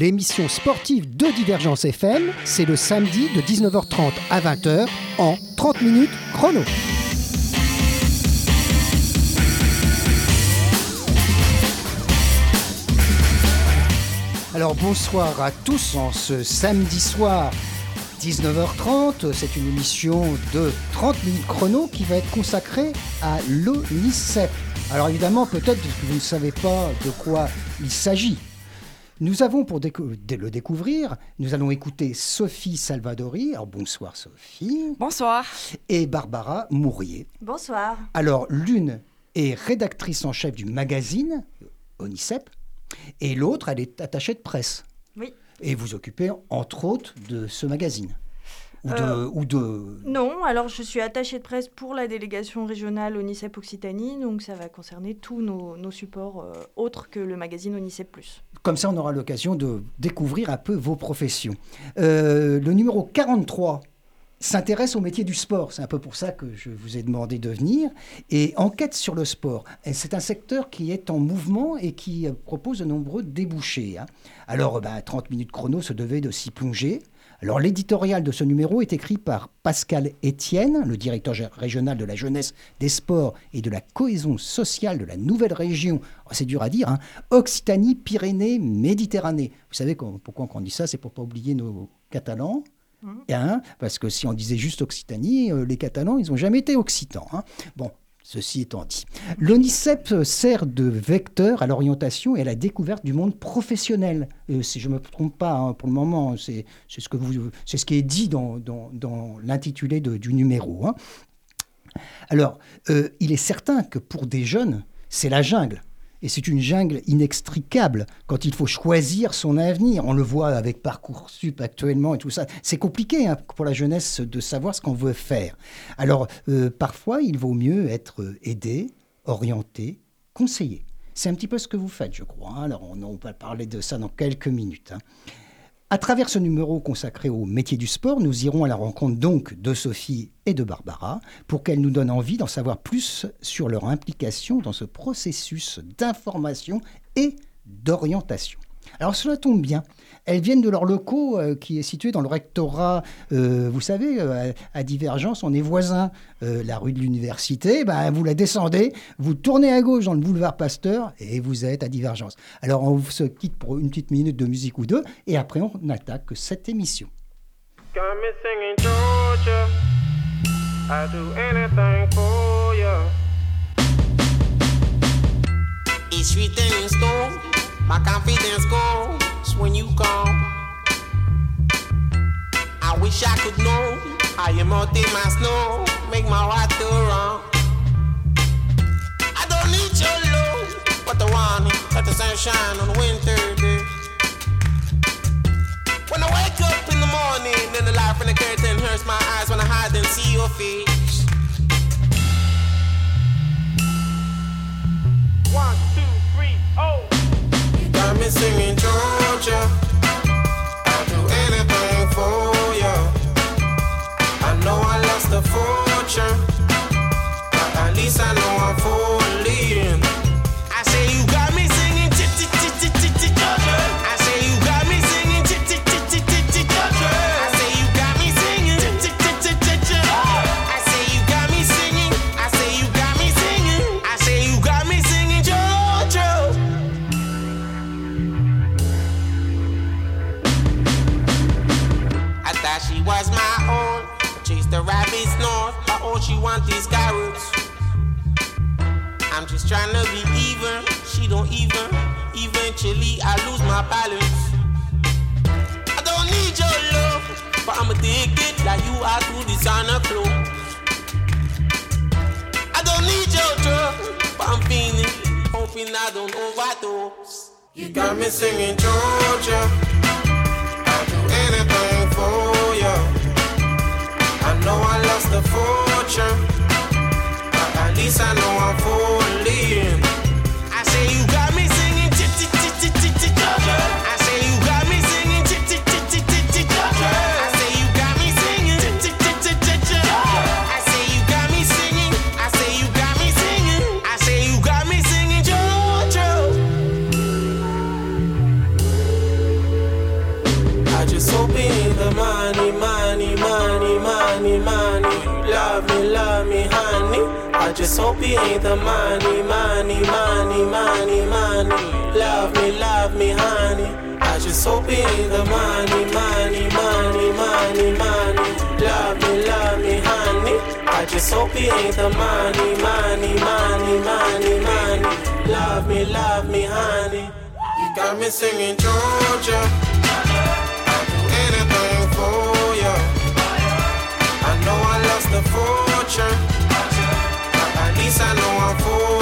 30 minutes chrono, l'émission sportive de Divergence FM, c'est le samedi de 19h30 à 20h en 30 minutes chrono. Alors bonsoir à tous en ce samedi soir 19h30. C'est une émission de 30 minutes chrono qui va être consacrée à l'ONICEP. Alors évidemment, peut-être que vous ne savez pas de quoi il s'agit. Nous avons, pour le découvrir, nous allons écouter Sophie Salvadori. Alors bonsoir Sophie. Bonsoir. Et Barbara Mourier. Bonsoir. Alors l'une est rédactrice en chef du magazine ONICEP et l'autre, elle est attachée de presse. Oui. Et vous occupez entre autres de ce magazine. Ou de, Euh, ou de... Non, alors je suis attachée de presse pour la délégation régionale ONICEP Occitanie, donc ça va concerner tous nos, nos supports euh, autres que le magazine ONICEP Plus. Comme ça, on aura l'occasion de découvrir un peu vos professions. Euh, le numéro 43 s'intéresse au métier du sport. C'est un peu pour ça que je vous ai demandé de venir. Et enquête sur le sport. C'est un secteur qui est en mouvement et qui propose de nombreux débouchés. hein. Alors, euh, bah, 30 minutes chrono se devait de s'y plonger. Alors, l'éditorial de ce numéro est écrit par Pascal Etienne, le directeur régional de la jeunesse, des sports et de la cohésion sociale de la nouvelle région. Oh, c'est dur à dire, hein, Occitanie, Pyrénées, Méditerranée. Vous savez pourquoi on dit ça? C'est pour pas oublier nos Catalans. Hein, parce que si on disait juste Occitanie, euh, les Catalans, ils n'ont jamais été occitans. hein. Bon, ceci étant dit. L'ONICEP sert de vecteur à l'orientation et à la découverte du monde professionnel. Euh, si je ne me trompe pas, hein, pour le moment, c'est ce, qui est dit dans, l'intitulé du numéro. hein. Alors, euh, il est certain que pour des jeunes, c'est la jungle. Et c'est une jungle inextricable quand il faut choisir son avenir. On le voit avec Parcoursup actuellement et tout ça. C'est compliqué hein, pour la jeunesse de savoir ce qu'on veut faire. Alors, euh, parfois, il vaut mieux être aidé, orienté, conseillé. C'est un petit peu ce que vous faites, je crois. hein. Alors, on, on va parler de ça dans quelques minutes. hein. À travers ce numéro consacré au métier du sport, nous irons à la rencontre donc de Sophie et de Barbara pour qu'elles nous donnent envie d'en savoir plus sur leur implication dans ce processus d'information et d'orientation. Alors cela tombe bien, elles viennent de leur locaux euh, qui est situé dans le rectorat, euh, vous savez, euh, à, Divergence, on est voisins, Euh, la rue de l'université, ben, vous la descendez, vous tournez à gauche dans le boulevard Pasteur et vous êtes à Divergence. Alors on se quitte pour une petite minute de musique ou deux et après on attaque cette émission. Got me singing Georgia. I do anything for ya. It's written in stone. My confidence goes when you come. I wish I could know how you melt in my snow, make my heart go wrong. I don't need your love, but the warning that the sunshine on winter day. When I wake up in the morning, then the light from the curtain hurts my eyes when I hide and see your face. One, me singing Georgia. I'll do anything for ya. I know I lost a fortune, but at least I know I'm falling. You got me singing Georgia. I'll do anything for ya. I know I lost a fortune, but at least I know I'm falling. Just hope he ain't the money, money, money, money, money. Love me, love me, honey. I just hope he ain't the money, money, money, money, money. Love me, love me, honey. I just hope he ain't the money, money, money, money, money. Love me, love me, honey. You got me singing Georgia. Anything for you. I know I lost the fortune. I know I'm full.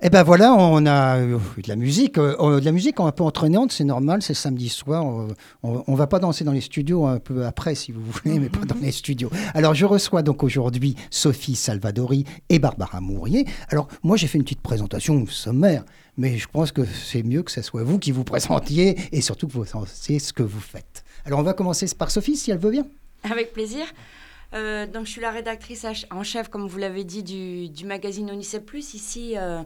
Eh ben voilà, on a euh, de la musique, euh, de la musique un peu entraînante, c'est normal, c'est samedi soir. on, on va pas danser dans les studios un peu après, si vous voulez, mais pas dans les studios. Alors je reçois donc aujourd'hui Sophie Salvadori et Barbara Mourier. Alors moi j'ai fait une petite présentation sommaire, mais je pense que c'est mieux que ce soit vous qui vous présentiez et surtout que vous sachiez ce que vous faites. Alors on va commencer par Sophie, si elle veut bien. Avec plaisir. Euh, donc, je suis la rédactrice en chef, comme vous l'avez dit, du, magazine Onicep Plus, ici euh,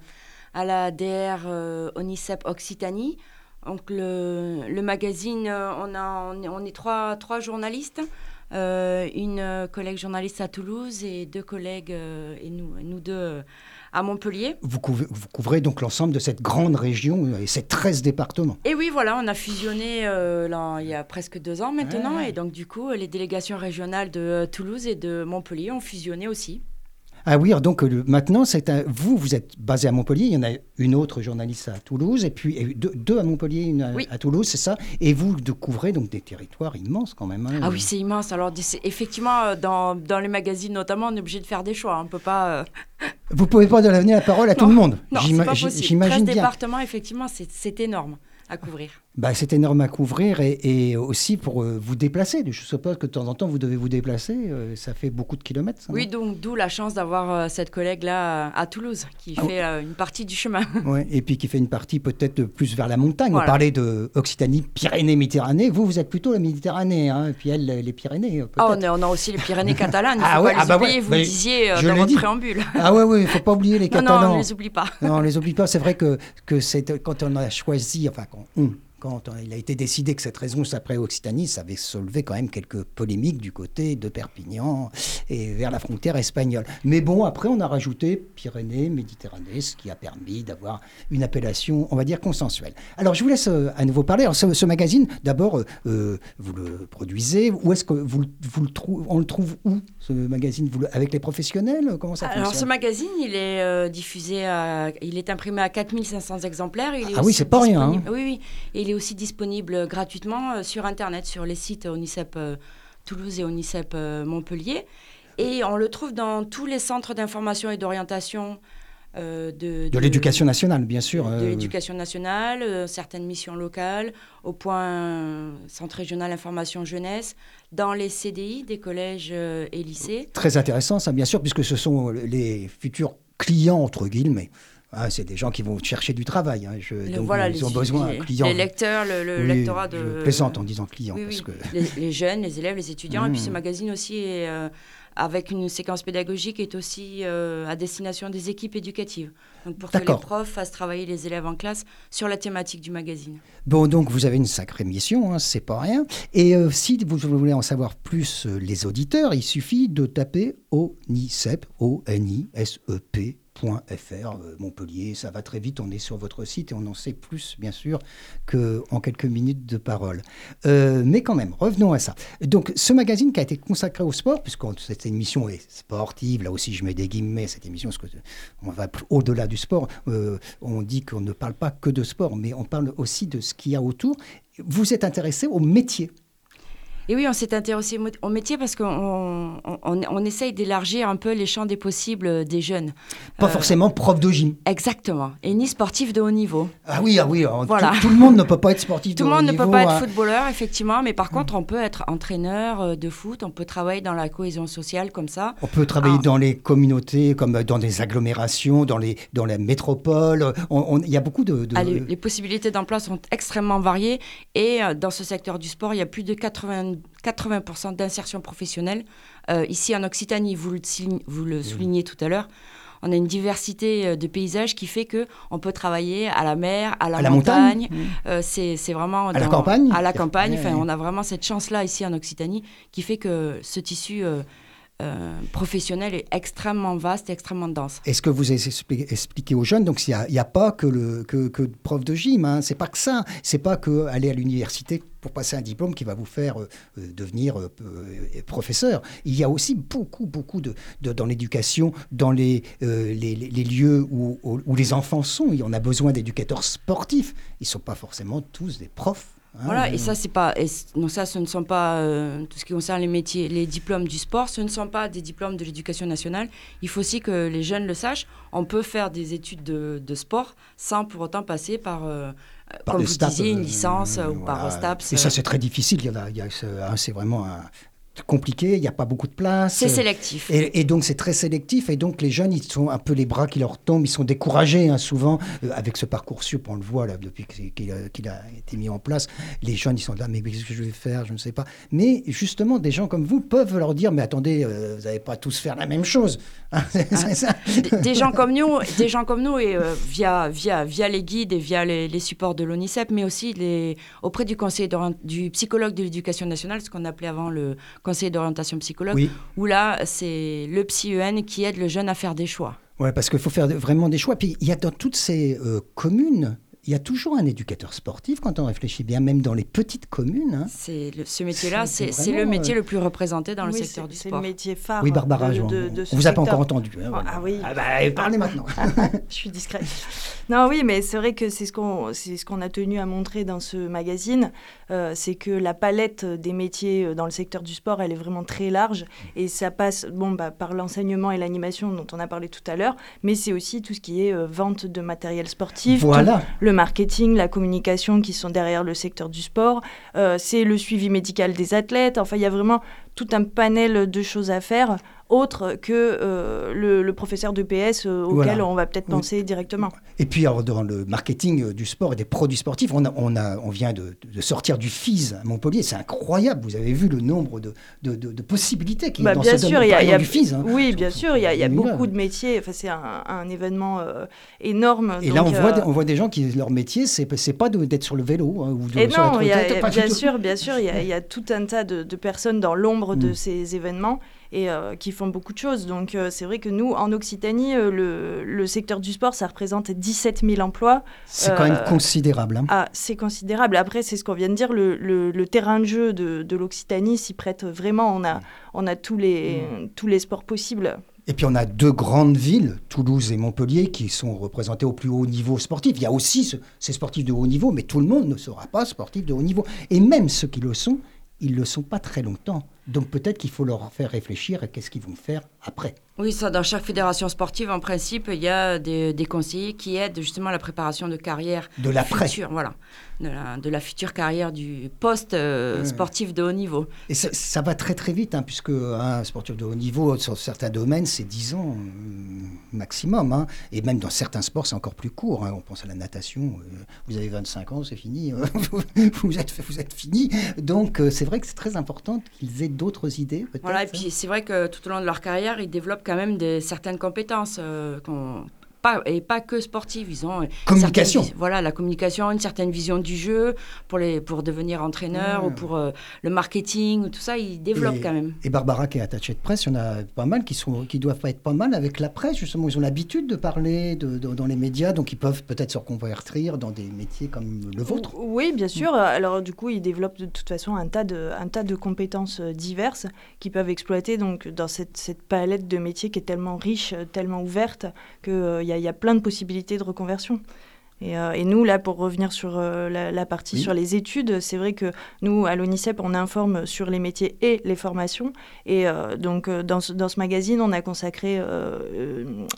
à la DR euh, Onicep Occitanie. Donc, le, magazine, euh, on, a, on est, trois, trois journalistes, une collègue journaliste à Toulouse et deux collègues, et nous, deux à Montpellier. Vous couvrez, vous couvrez donc l'ensemble de cette grande région euh, et ces 13 départements. Et oui, voilà, on a fusionné euh, là, il y a presque deux ans maintenant. Ouais. Et donc, du coup, les délégations régionales de euh, Toulouse et de Montpellier ont fusionné aussi. Ah oui, alors donc euh, le- maintenant, c'est un- vous, vous êtes basé à Montpellier, il y en a une autre journaliste à Toulouse, et puis et deux, deux à Montpellier, une à, Oui. à Toulouse, c'est ça? Et vous de couvrez donc des territoires immenses quand même. hein. Ah oui, c'est immense. Alors, c'est- effectivement, euh, dans, dans les magazines notamment, on est obligé de faire des choix. On ne peut pas. euh, Vous pouvez pas donner la parole à tout le monde. Non, c'est pas possible. 13 J'imagine bien. départements, effectivement, c'est c'est énorme à couvrir. Bah, c'est énorme à couvrir et, et aussi pour euh, vous déplacer. Je suppose que de temps en temps, vous devez vous déplacer. euh, ça fait beaucoup de kilomètres. ça, Oui, donc d'où la chance d'avoir euh, cette collègue-là à, Toulouse qui Ah, fait une partie du chemin. Ouais, Et puis qui fait une partie peut-être plus vers la montagne. On parlait de Occitanie, Pyrénées, Méditerranée. Vous, vous êtes plutôt la Méditerranée. hein, Et puis elle, les Pyrénées. Ah, on, a, on a aussi les Pyrénées catalanes. Ne Ah faut ouais, pas ah les bah oublier. ouais, vous disiez dans votre dit. préambule. Ah ouais, oui, il faut pas oublier les Non, Catalans. non, on ne les oublie pas. Non, on les oublie pas. C'est vrai que, que c'est quand on a choisi, enfin, quand, on- quand on- il a été décidé que cette région s'appelait Occitanie, ça avait soulevé quand même quelques polémiques du côté de Perpignan et vers la frontière espagnole. Mais bon, après, on a rajouté Pyrénées, Méditerranée, ce qui a permis d'avoir une appellation, on va dire, consensuelle. Alors, je vous laisse euh, à nouveau parler. Alors, ce, ce magazine, d'abord, euh, euh, vous le produisez. Où est-ce que vous, le- vous le trouvez On le trouve où, ce magazine? Vous le- Avec les professionnels? Comment ça Alors, ce magazine, il est euh, diffusé, à- il est imprimé à 4500 exemplaires. Il est Ah oui, c'est pas rien, hein. Oui, oui. Et il est aussi disponible gratuitement euh, sur Internet, sur les sites Onicep euh, Toulouse et Onicep euh, Montpellier. Et on le trouve dans tous les centres d'information et d'orientation euh, de, De l'éducation nationale, bien sûr. de euh, l'éducation nationale, euh, certaines missions locales, au point euh, Centre régional information jeunesse, dans les CDI des collèges euh, et lycées. Très intéressant, ça, bien sûr, puisque ce sont les futurs clients, entre guillemets. Ah, c'est des gens qui vont chercher du travail. hein, je- Le- donc, voilà, ils les, ont besoin les, d'un client. les lecteurs, le, le Oui, lectorat de... Je plaisante en disant client, Oui, parce oui. que Les, les jeunes, les élèves, les étudiants. Et puis ce magazine aussi, est, euh, avec une séquence pédagogique, est aussi euh, à destination des équipes éducatives. Donc pour que les profs fassent travailler les élèves en classe sur la thématique du magazine. Bon, donc vous avez une sacrée mission, hein, c'est pas rien. Et euh, si vous voulez en savoir plus, les auditeurs, il suffit de taper ONICEP, O-N-I-S-E-P. .fr, euh, Montpellier, ça va très vite, on est sur votre site et on en sait plus, bien sûr, qu'en quelques minutes de parole. Euh, mais quand même, revenons à ça. Donc, ce magazine qui a été consacré au sport, puisque cette émission est sportive, là aussi je mets des guillemets, cette émission, parce que on va au-delà du sport, euh, on dit qu'on ne parle pas que de sport, mais on parle aussi de ce qu'il y a autour. Vous êtes intéressé au métier. Et oui, on s'est intéressé au- métier parce qu'on on, essaye d'élargir un peu les champs des possibles des jeunes. Pas Euh, forcément prof de gym. Exactement. Et ni sportif de haut niveau. Ah oui, ah oui, Voilà. tout, tout le monde ne peut pas être sportif Tout de le haut monde ne peut niveau, pas être hein. footballeur, effectivement, mais par contre, on peut être entraîneur euh, de foot, on peut travailler dans la cohésion sociale comme ça. On peut travailler Ah. dans les communautés, comme dans des agglomérations, dans, les, dans la métropole. On- on- Il y a beaucoup de... de- Ah, les, les possibilités d'emploi sont extrêmement variées et euh, dans ce secteur du sport, il y a plus de 80% d'insertion professionnelle. Euh, ici en Occitanie, vous le, vous le soulignez tout à l'heure, on a une diversité euh, de paysages qui fait que on peut travailler à la mer, à la, montagne. Euh, c'est vraiment à la campagne. À la campagne. Enfin, on a vraiment cette chance-là ici en Occitanie qui fait que ce tissu euh, professionnel est extrêmement vaste et extrêmement dense. Est-ce que vous expliquez aux jeunes, donc il n'y a, pas que, le, que, prof de gym, hein, c'est pas que ça, c'est pas que aller à l'université pour passer un diplôme qui va vous faire euh, euh, devenir professeur. Il y a aussi beaucoup, beaucoup de, dans l'éducation, dans les, les, lieux où, où, les enfants sont. En a besoin d'éducateurs sportifs. Ils ne sont pas forcément tous des profs voilà, et ça, c'est pas. non, ça, ce ne sont pas. Euh, tout ce qui concerne les métiers, les diplômes du sport, ce ne sont pas des diplômes de l'éducation nationale. Il faut aussi que les jeunes le sachent. On peut faire des études de, de sport sans pour autant passer par. Euh, comme vous disiez, une euh, licence ou par STAPS. Et ça, c'est très difficile. Il y a, il y a hein, c'est vraiment un, compliqué, il n'y a pas beaucoup de place. C'est sélectif. Et, donc c'est très sélectif, et donc les jeunes, ils sont un peu les bras qui leur tombent, ils sont découragés hein, souvent euh, avec ce parcours sup, on le voit là depuis qu'il a, été mis en place. Les jeunes, ils sont là, mais qu'est-ce que je vais faire? Je ne sais pas. Mais justement, des gens comme vous peuvent leur dire, mais attendez, euh, vous n'allez pas tous faire la même chose. Hein, ah. Des gens comme nous, des gens comme nous, et euh, via, via, via les guides et via les, supports de l'ONICEP, mais aussi les, auprès du conseil du psychologue de l'éducation nationale, ce qu'on appelait avant le conseiller d'orientation psychologue, où là, c'est le psy-EN qui aide le jeune à faire des choix. Oui, parce qu'il faut faire vraiment des choix. Puis il y a dans toutes ces euh, communes il y a toujours un éducateur sportif quand on réfléchit bien, même dans les petites communes. Hein. C'est ce métier-là, c'est le métier euh, le plus représenté dans le secteur du sport. C'est le métier phare. Oui, Barbara, de, de, on vous a pas encore entendu. Hein, ah, oui. Ah bah, parlez maintenant. je suis discrète. Non, oui, mais c'est vrai que c'est ce qu'on ce qu'on a tenu à montrer dans ce magazine, euh, c'est que la palette des métiers euh, dans le secteur du sport, elle est vraiment très large et ça passe bon bah, par l'enseignement et l'animation dont on a parlé tout à l'heure, mais c'est aussi tout ce qui est vente de matériel sportif, voilà. Le marketing, la communication qui sont derrière le secteur du sport. Euh, c'est le suivi médical des athlètes. Enfin, il y a vraiment tout un panel de choses à faire autre que euh, le, professeur de PS euh, auquel on va peut-être penser directement. Et puis dans le marketing euh, du sport et des produits sportifs, on, a, on, a, on vient de, sortir du FIS à Montpellier, c'est incroyable, vous avez vu le nombre de, de, possibilités qui bah, dans bien ce sûr, il y a, du FIS. Hein. Oui, bien sûr, il y a, y a beaucoup de métiers, enfin, c'est un, événement énorme. Et là, on, voit, on voit des gens qui, leur métier, c'est pas d'être sur le vélo. Hein, ou et non, bien sûr, bien sûr, il y, a tout un tas de, personnes dans l'ombre de mm. ces événements et euh, qui font beaucoup de choses. Donc euh, c'est vrai que nous, en Occitanie, euh, le, le, secteur du sport, ça représente 17 000 emplois. C'est quand même considérable. Hein. Ah, c'est considérable. Après, c'est ce qu'on vient de dire, le, le, terrain de jeu de, de l'Occitanie s'y prête vraiment. On a, on a tous, les, mm. tous les sports possibles. Et puis on a deux grandes villes, Toulouse et Montpellier, qui sont représentées au plus haut niveau sportif. Il y a aussi ces sportifs de haut niveau, mais tout le monde ne sera pas sportif de haut niveau. Et même ceux qui le sont, ils ne le sont pas très longtemps. Donc peut-être qu'il faut leur faire réfléchir à qu'est-ce qu'ils vont faire après. Oui, ça, dans chaque fédération sportive, en principe, il y a des, conseillers qui aident justement à la préparation de carrière de l'après. Voilà, de la, future carrière du poste euh, sportif de haut niveau. Et ça, va très très vite, hein, puisque un sportif de haut niveau, sur certains domaines, c'est 10 ans euh, maximum. Hein. et même dans certains sports, c'est encore plus court. Hein. on pense à la natation, euh, vous avez 25 ans, c'est fini, vous, êtes, vous êtes fini. Donc c'est vrai que c'est très important qu'ils aient d'autres idées. Voilà, et puis c'est vrai que tout au long de leur carrière, ils développent quand même certaines compétences euh, qu'on pas, et pas que sportive. Ils ont communication. Voilà, la communication, une certaine vision du jeu pour, les, pour devenir entraîneur ou ah. pour euh, le marketing, tout ça, ils développent quand même. Et Barbara qui est attachée de presse, il y en a pas mal qui, sont, qui doivent pas être pas mal avec la presse, justement. Ils ont l'habitude de parler de, dans les médias, donc ils peuvent peut-être se reconvertir dans des métiers comme le vôtre. Oui, bien sûr. Alors du coup, ils développent de toute façon un tas de, un tas de compétences euh, diverses qui peuvent exploiter donc, dans cette, cette palette de métiers qui est tellement riche, tellement ouverte, qu'il euh, y, y, a plein de possibilités de reconversion. Euh, et, nous, là, pour revenir sur euh, la, partie sur les études, c'est vrai que nous, à l'ONICEP, on informe sur les métiers et les formations. Et euh, donc, dans ce, dans, ce, magazine, on a consacré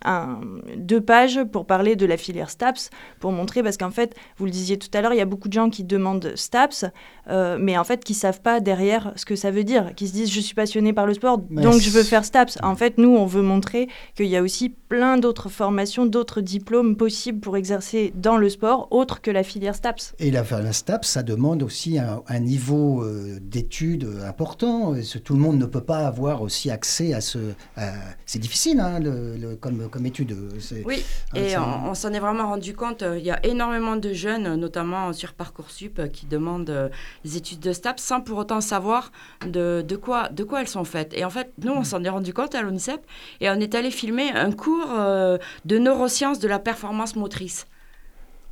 un, deux pages pour parler de la filière STAPS, pour montrer, parce qu'en fait, vous le disiez tout à l'heure, il y a beaucoup de gens qui demandent STAPS, mais en fait, qui ne savent pas derrière ce que ça veut dire, qui se disent, je suis passionné par le sport, donc je veux faire STAPS. En fait, nous, on veut montrer qu'il y a aussi plein d'autres formations, d'autres diplômes possibles pour exercer dans le sport, autre que la filière STAPS. Et la, la STAPS, ça demande aussi un, un niveau euh, d'études important. Tout le monde ne peut pas avoir aussi accès à ce. à- C'est difficile, hein, le- le- comme, comme étude. C'est- Oui, Ah, et on, on s'en est vraiment rendu compte. Il y a énormément de jeunes, notamment sur Parcoursup, qui demandent euh, les études de STAPS sans pour autant savoir de, de quoi, de quoi elles sont faites. Et en fait, nous, on s'en est rendu compte à l'ONICEP et on est allé filmer un cours euh, de neurosciences de la performance motrice.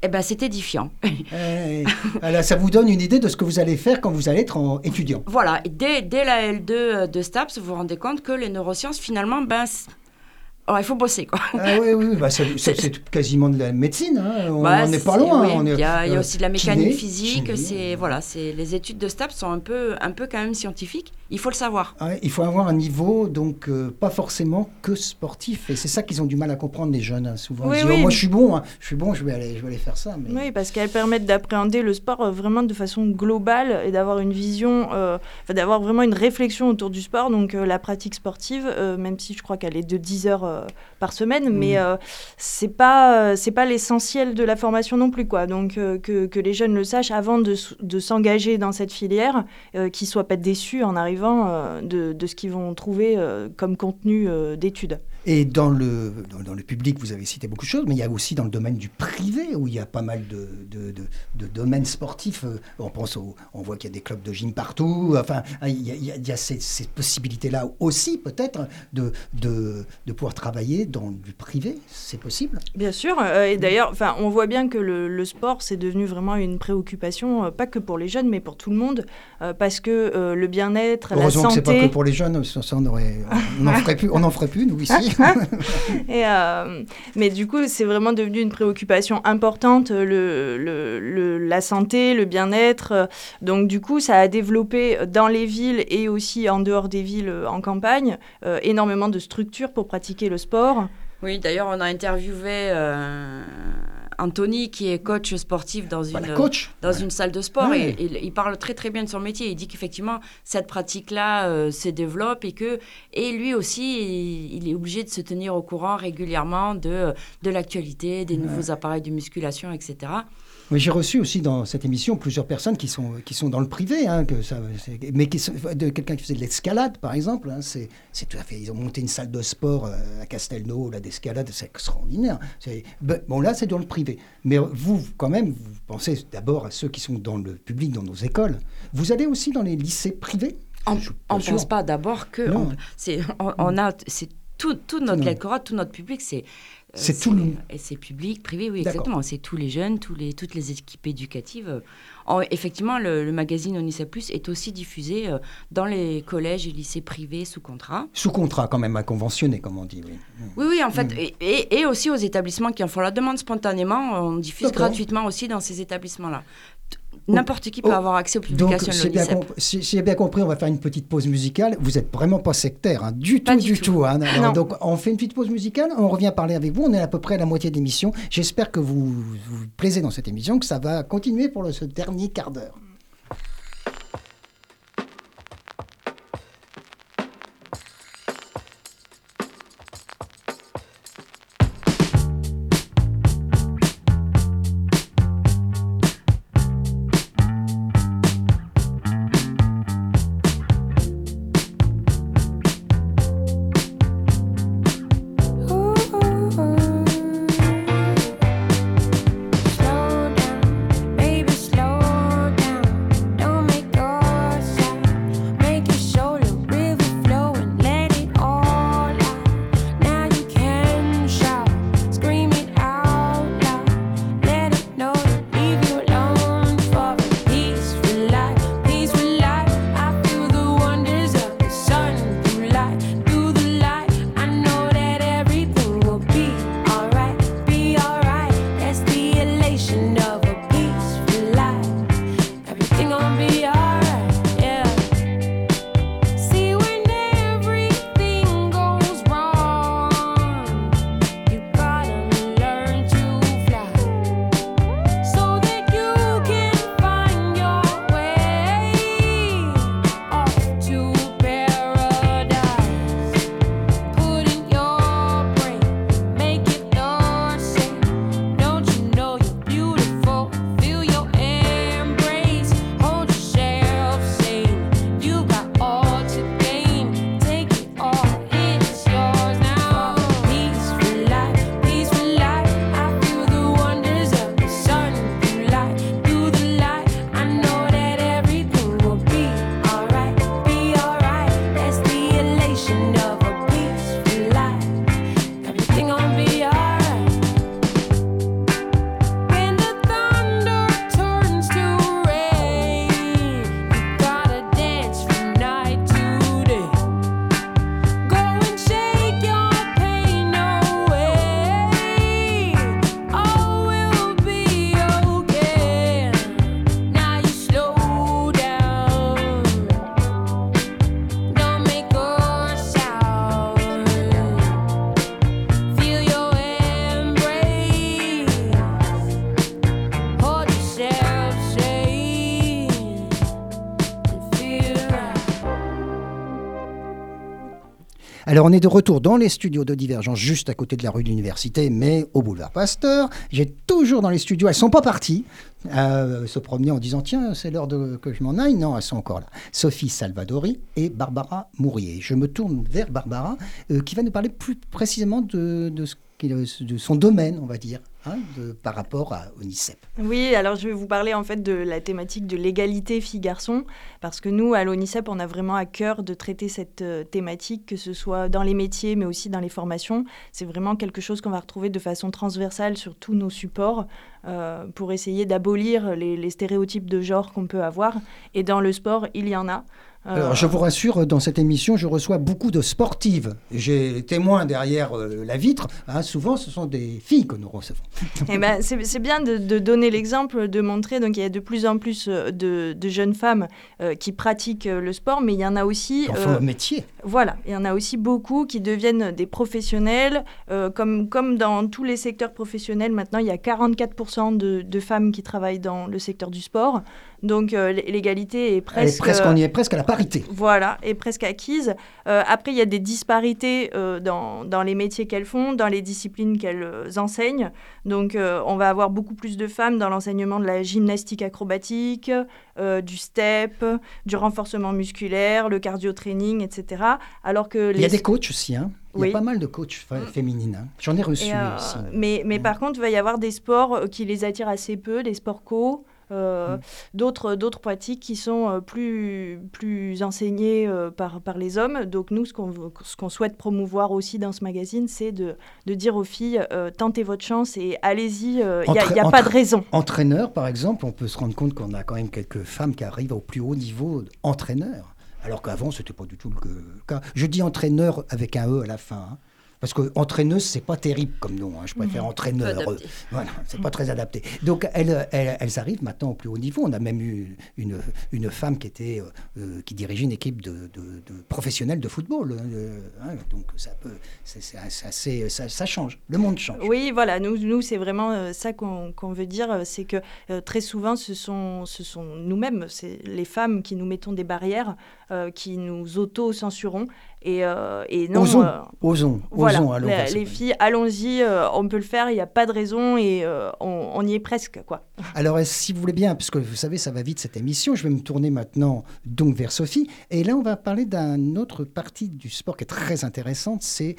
Eh ben, c'est édifiant. Eh, voilà, ça vous donne une idée de ce que vous allez faire quand vous allez être en étudiant. voilà, et dès, dès la L2 de STAPS, vous vous rendez compte que les neurosciences, finalement, ben, il faut bosser, quoi. Ah oui, oui, bah, c'est quasiment de la médecine. hein. On Bah, n'en est pas loin. oui. il, y a, il y a euh, aussi de la mécanique kiné, physique. C'est euh, voilà, c'est les études de STAPS sont un peu, un peu quand même scientifiques. Il faut le savoir. Ouais, il faut avoir un niveau, donc euh, pas forcément que sportif. Et c'est ça qu'ils ont du mal à comprendre, les jeunes, hein, souvent. Oui, Ils disent, oui. Oh, moi, je suis bon, hein, je suis bon, je vais aller, je vais aller faire ça. Mais... Oui, parce qu'elles permettent d'appréhender le sport euh, vraiment de façon globale et d'avoir une vision, euh, d'avoir vraiment une réflexion autour du sport. Donc euh, la pratique sportive, même si je crois qu'elle est de 10 heures par semaine, Mm. mais c'est pas c'est pas l'essentiel de la formation non plus quoi. Donc que, que les jeunes le sachent avant de, de s'engager dans cette filière, qu'ils soient pas déçus en arrivant euh, de, de ce qu'ils vont trouver euh, comme contenu euh, d'études. Et dans le, dans, dans le public, vous avez cité beaucoup de choses, mais il y a aussi dans le domaine du privé, où il y a pas mal de, de, de- de domaines sportifs. Euh, On, pense au- on voit qu'il y a des clubs de gym partout. Enfin, il y a, il y a- il y a ces, ces possibilités-là aussi, peut-être, de, de, de pouvoir travailler dans du privé. C'est possible? Bien sûr, euh, et d'ailleurs, enfin, on voit bien que le, le sport, c'est devenu vraiment une préoccupation, euh, pas que pour les jeunes, mais pour tout le monde, euh, parce que le bien-être, la Heureusement que c'est pas santé, que pour les jeunes, ça, on n'en ferait plus, on en ferait plus, nous, ici. euh, mais du coup, c'est vraiment devenu une préoccupation importante, euh, la santé, le bien-être. euh, Donc du coup, ça a développé dans les villes et aussi en dehors des villes, en campagne, énormément de structures pour pratiquer le sport. Oui, d'ailleurs, on a interviewé Anthony, qui est coach sportif dans une, Voilà, coach. dans une salle de sport. Ouais. Et, il- il parle très très bien de son métier. Il dit qu'effectivement, cette pratique-là euh, se développe et que et lui aussi, il, il est obligé de se tenir au courant régulièrement de, de l'actualité, des nouveaux appareils de musculation, etc. Mais j'ai reçu aussi dans cette émission plusieurs personnes qui sont, qui sont dans le privé, hein, que ça, mais qui sont, de quelqu'un qui faisait de l'escalade, par exemple. hein, c'est, c'est tout à fait. Ils ont monté une salle de sport euh, à Castelnau, là, d'escalade, c'est extraordinaire. C'est, ben, bon, là, c'est dans le privé. Mais vous, quand même, vous pensez d'abord à ceux qui sont dans le public, dans nos écoles. Vous allez aussi dans les lycées privés? On ne pense pas d'abord que Non. on- c'est on, on a c'est tout, tout notre lectorat, tout notre public, c'est C'est tout le- et c'est public, privé, oui, exactement. C'est tous les jeunes, tous les, toutes les équipes éducatives. euh, en- effectivement, le, le magazine Onicep Plus est aussi diffusé euh, dans les collèges et lycées privés sous contrat. Sous contrat, quand même, à conventionner, comme on dit. Oui. Oui, oui, en fait, Mm. et, et- et aussi aux établissements qui en font la demande spontanément, on diffuse gratuitement aussi dans ces établissements-là. N'importe qui peut Oh, avoir accès aux Donc, publications de si j'ai bien, l'Onicep. comp- si- si j'ai bien compris, on va faire une petite pause musicale. Vous n'êtes vraiment pas sectaire, hein, du Pas tout, du du tout. tout. hein. Alors, Non. donc, on fait une petite pause musicale, on revient parler avec vous. On est à peu près à la moitié de l'émission. J'espère que vous vous plaisez dans cette émission, que ça va continuer pour le- ce dernier quart d'heure. Alors on est de retour dans les studios de Divergence, juste à côté de la rue de l'Université, mais au boulevard Pasteur. J'ai toujours dans les studios, elles sont pas parties, euh, se promener en disant tiens c'est l'heure que je m'en aille. Non, elles sont encore là. Sophie Salvadori et Barbara Mourier. Je me tourne vers Barbara euh, qui va nous parler plus précisément de, de ce de son domaine, on va dire, hein, par rapport à UNICEF. Oui, alors je vais vous parler en fait de la thématique de l'égalité filles-garçons, parce que nous, à l'ONICEP, on a vraiment à cœur de traiter cette euh, thématique, que ce soit dans les métiers, mais aussi dans les formations. C'est vraiment quelque chose qu'on va retrouver de façon transversale sur tous nos supports, euh, pour essayer d'abolir les stéréotypes de genre qu'on peut avoir. Et dans le sport, il y en a. Alors, je vous rassure, dans cette émission, je reçois beaucoup de sportives. J'ai témoin derrière euh, la vitre. hein, souvent, ce sont des filles que nous recevons. Eh ben, c'est bien de, de donner l'exemple, de montrer. Donc, il y a de plus en plus euh, de, de jeunes femmes euh, qui pratiquent le sport, mais il y en a aussi. Enfin, euh, un métier. Voilà, il y en a aussi beaucoup qui deviennent des professionnels. comme, comme dans tous les secteurs professionnels, maintenant, il y a 44% de, de femmes qui travaillent dans le secteur du sport. Donc, l'é- l'égalité est Elle est presque. presque, on y est presque à la parité. Voilà, est presque acquise. Euh, après, il y a des disparités euh, dans, dans les métiers qu'elles font, dans les disciplines qu'elles euh, enseignent. Donc, on va avoir beaucoup plus de femmes dans l'enseignement de la gymnastique acrobatique, du step, du renforcement musculaire, le cardio-training, etc. Alors que les... Il y a des coachs aussi. Hein. Il y Oui. a pas mal de coachs fa- féminines. hein. J'en ai reçu euh, aussi. mais mais Mm. par contre, il va y avoir des sports qui les attirent assez peu, des sports co. euh, Mm. d'autres d'autres pratiques qui sont euh, plus plus enseignées euh, par par les hommes donc nous ce qu'on veut- ce qu'on souhaite promouvoir aussi dans ce magazine c'est de, de dire aux filles euh, tentez votre chance et allez-y euh, il n'y a, y a pas de raison Entraîneur, par exemple, on peut se rendre compte qu'on a quand même quelques femmes qui arrivent au plus haut niveau entraîneur. Alors qu'avant, ce n'était pas du tout le cas. Je dis entraîneur avec un E à la fin. hein. Parce que entraîneuse, c'est pas terrible comme nom. hein. Je préfère entraîneur. Peu adapté. Voilà, c'est pas très adapté. Donc elles, elles, elles arrivent maintenant au plus haut niveau. On a même eu une, une femme qui était euh, euh, qui dirigeait une équipe de, de- de professionnels de football. euh, hein. donc ça peut, c'est, assez- ça, ça change. Le monde change. Oui, voilà, nous, nous c'est vraiment ça qu'on qu'on veut dire, c'est que euh, très souvent, ce sont, ce sont nous-mêmes, c'est les femmes qui nous mettons des barrières, qui nous auto-censurons. Et, euh, et non, osons, euh, osons, voilà, osons, allons ce les filles, allons-y, euh, on peut le faire, il n'y a pas de raison et euh, on, on y est presque, quoi. Alors, si vous voulez bien, puisque vous savez, ça va vite cette émission, je vais me tourner maintenant donc vers Sophie. Et là, on va parler d'une autre partie du sport qui est très intéressante, c'est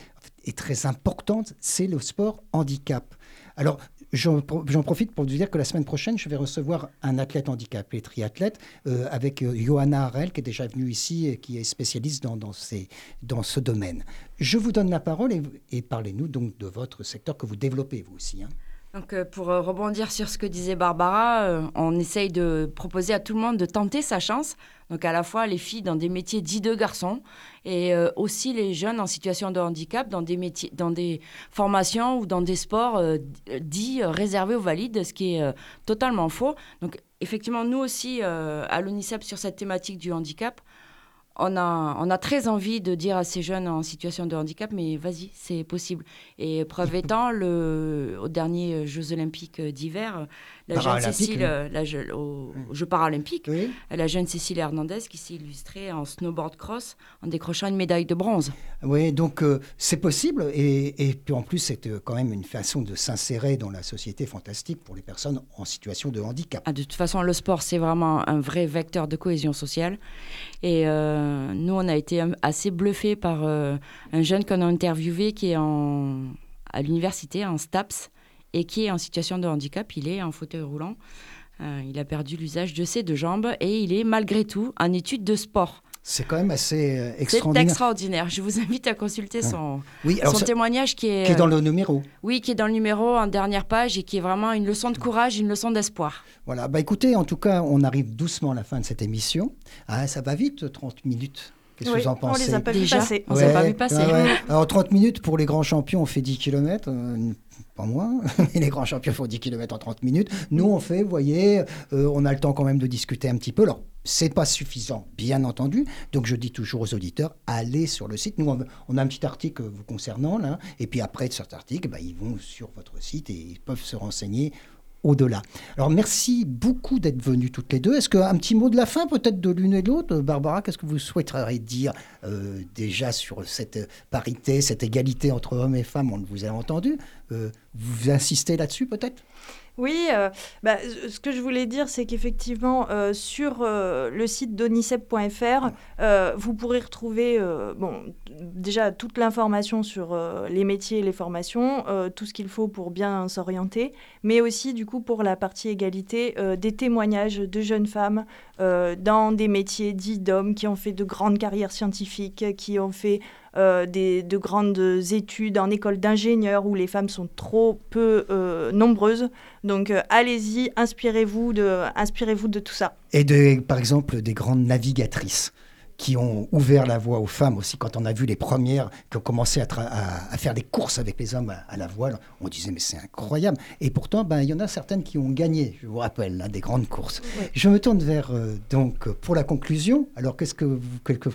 et très importante, c'est le sport handicap. Alors, j'en pro- j'en profite pour vous dire que la semaine prochaine, je vais recevoir un athlète handicapé, triathlète, euh, avec euh, Johanna Harel, qui est déjà venue ici et qui est spécialiste dans, dans, ce domaine. Je vous donne la parole et, et parlez-nous donc de votre secteur que vous développez, vous aussi. hein. Donc, euh, pour euh, rebondir sur ce que disait Barbara, euh, on essaye de proposer à tout le monde de tenter sa chance. Donc, à la fois les filles dans des métiers dits de garçons et aussi les jeunes en situation de handicap dans des, métiers, dans des formations ou dans des sports dits réservés aux valides, ce qui est totalement faux. Donc, effectivement, nous aussi, à l'UNICEF, sur cette thématique du handicap, on a, on a très envie de dire à ces jeunes en situation de handicap, mais vas-y, c'est possible. Et preuve étant, le, aux derniers Jeux olympiques d'hiver, la jeune Cécile, oui. la je- aux Jeux paralympiques, Oui. la jeune Cécile Hernandez qui s'est illustrée en snowboard cross en décrochant une médaille de bronze. Oui, donc euh, c'est possible et, et puis en plus c'est euh, quand même une façon de s'insérer dans la société fantastique pour les personnes en situation de handicap. Ah, de toute façon, le sport, c'est vraiment un vrai vecteur de cohésion sociale. Et euh, nous, on a été assez bluffés par euh, un jeune qu'on a interviewé qui est en, à l'université, en STAPS, et qui est en situation de handicap. Il est en fauteuil roulant. Euh, il a perdu l'usage de ses deux jambes et il est malgré tout en étude de sport. C'est quand même assez euh, C'est extraordinaire. extraordinaire. Je vous invite à consulter son, Oui, son ça- témoignage qui est, qui est dans le numéro. oui, qui est dans le numéro en dernière page et qui est vraiment une leçon de courage, une leçon d'espoir. Voilà, bah écoutez, en tout cas, on arrive doucement à la fin de cette émission. Ah, ça va vite, 30 minutes. Qu'est-ce que Oui, vous en on pensez les a pas vu Déjà, passer. on pas vu passer. Alors 30 minutes pour les grands champions, on fait 10 km, pas moins, mais les grands champions font 10 km en 30 minutes. Nous, on fait, vous voyez, euh, on a le temps quand même de discuter un petit peu. Alors, c'est pas suffisant, bien entendu. Donc, je dis toujours aux auditeurs, allez sur le site. Nous, on, on a un petit article vous concernant, là. Et puis après, de cet article, bah, ils vont sur votre site et ils peuvent se renseigner au-delà. Alors merci beaucoup d'être venues toutes les deux. Est-ce qu'un petit mot de la fin peut-être de l'une et de l'autre? Barbara, qu'est-ce que vous souhaiteriez dire euh, déjà sur cette parité, cette égalité entre hommes et femmes? On vous a entendu. Euh, vous insistez là-dessus peut-être? Oui, euh, bah, ce que je voulais dire, c'est qu'effectivement, euh, sur euh, le site donicep.fr, vous pourrez retrouver bon, déjà toute l'information sur les métiers et les formations, tout ce qu'il faut pour bien s'orienter, mais aussi, du coup, pour la partie égalité, des témoignages de jeunes femmes dans des métiers dits d'hommes qui ont fait de grandes carrières scientifiques, qui ont fait euh, des, de grandes études en école d'ingénieurs où les femmes sont trop peu euh, nombreuses. Donc euh, allez-y, inspirez-vous de, inspirez de tout ça. Et de, par exemple des grandes navigatrices qui ont ouvert la voie aux femmes aussi. Quand on a vu les premières qui ont commencé à, à, faire des courses avec les hommes à, la voile, on disait mais c'est incroyable. Et pourtant, ben, il y en a certaines qui ont gagné, je vous rappelle, hein, des grandes courses. Je me tourne vers, euh, donc, pour la conclusion. Alors, qu'est-ce que vous,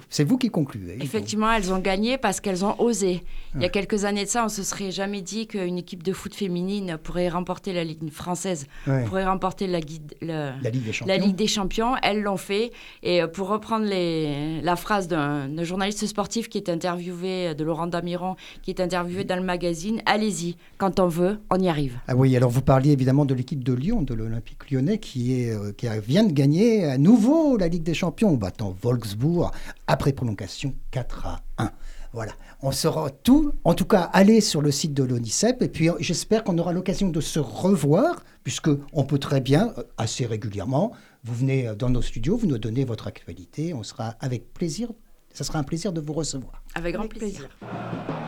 c'est vous qui concluez Effectivement, elles ont gagné parce qu'elles ont osé. Il y a quelques années de ça, on se serait jamais dit qu'une équipe de foot féminine pourrait remporter la Ligue française, pourrait remporter la, la, Ligue des Champions. La Ligue des Champions. Elles l'ont fait. Et euh, pour reprendre les la phrase d'un journaliste sportif qui est interviewé, de Laurent Damiron, qui est interviewé dans le magazine Allez-y, quand on veut, on y arrive. Ah oui, alors vous parliez évidemment de l'équipe de Lyon, de l'Olympique lyonnais, qui, euh, vient de gagner à nouveau la Ligue des Champions, battant Wolfsburg après prolongation 4 à 1. Voilà, on saura tout. En tout cas, allez sur le site de l'ONICEP et puis j'espère qu'on aura l'occasion de se revoir, puisque on peut très bien, euh, assez régulièrement, vous venez dans nos studios, vous nous donnez votre actualité, on sera avec plaisir, ça sera un plaisir de vous recevoir. Avec grand plaisir. 30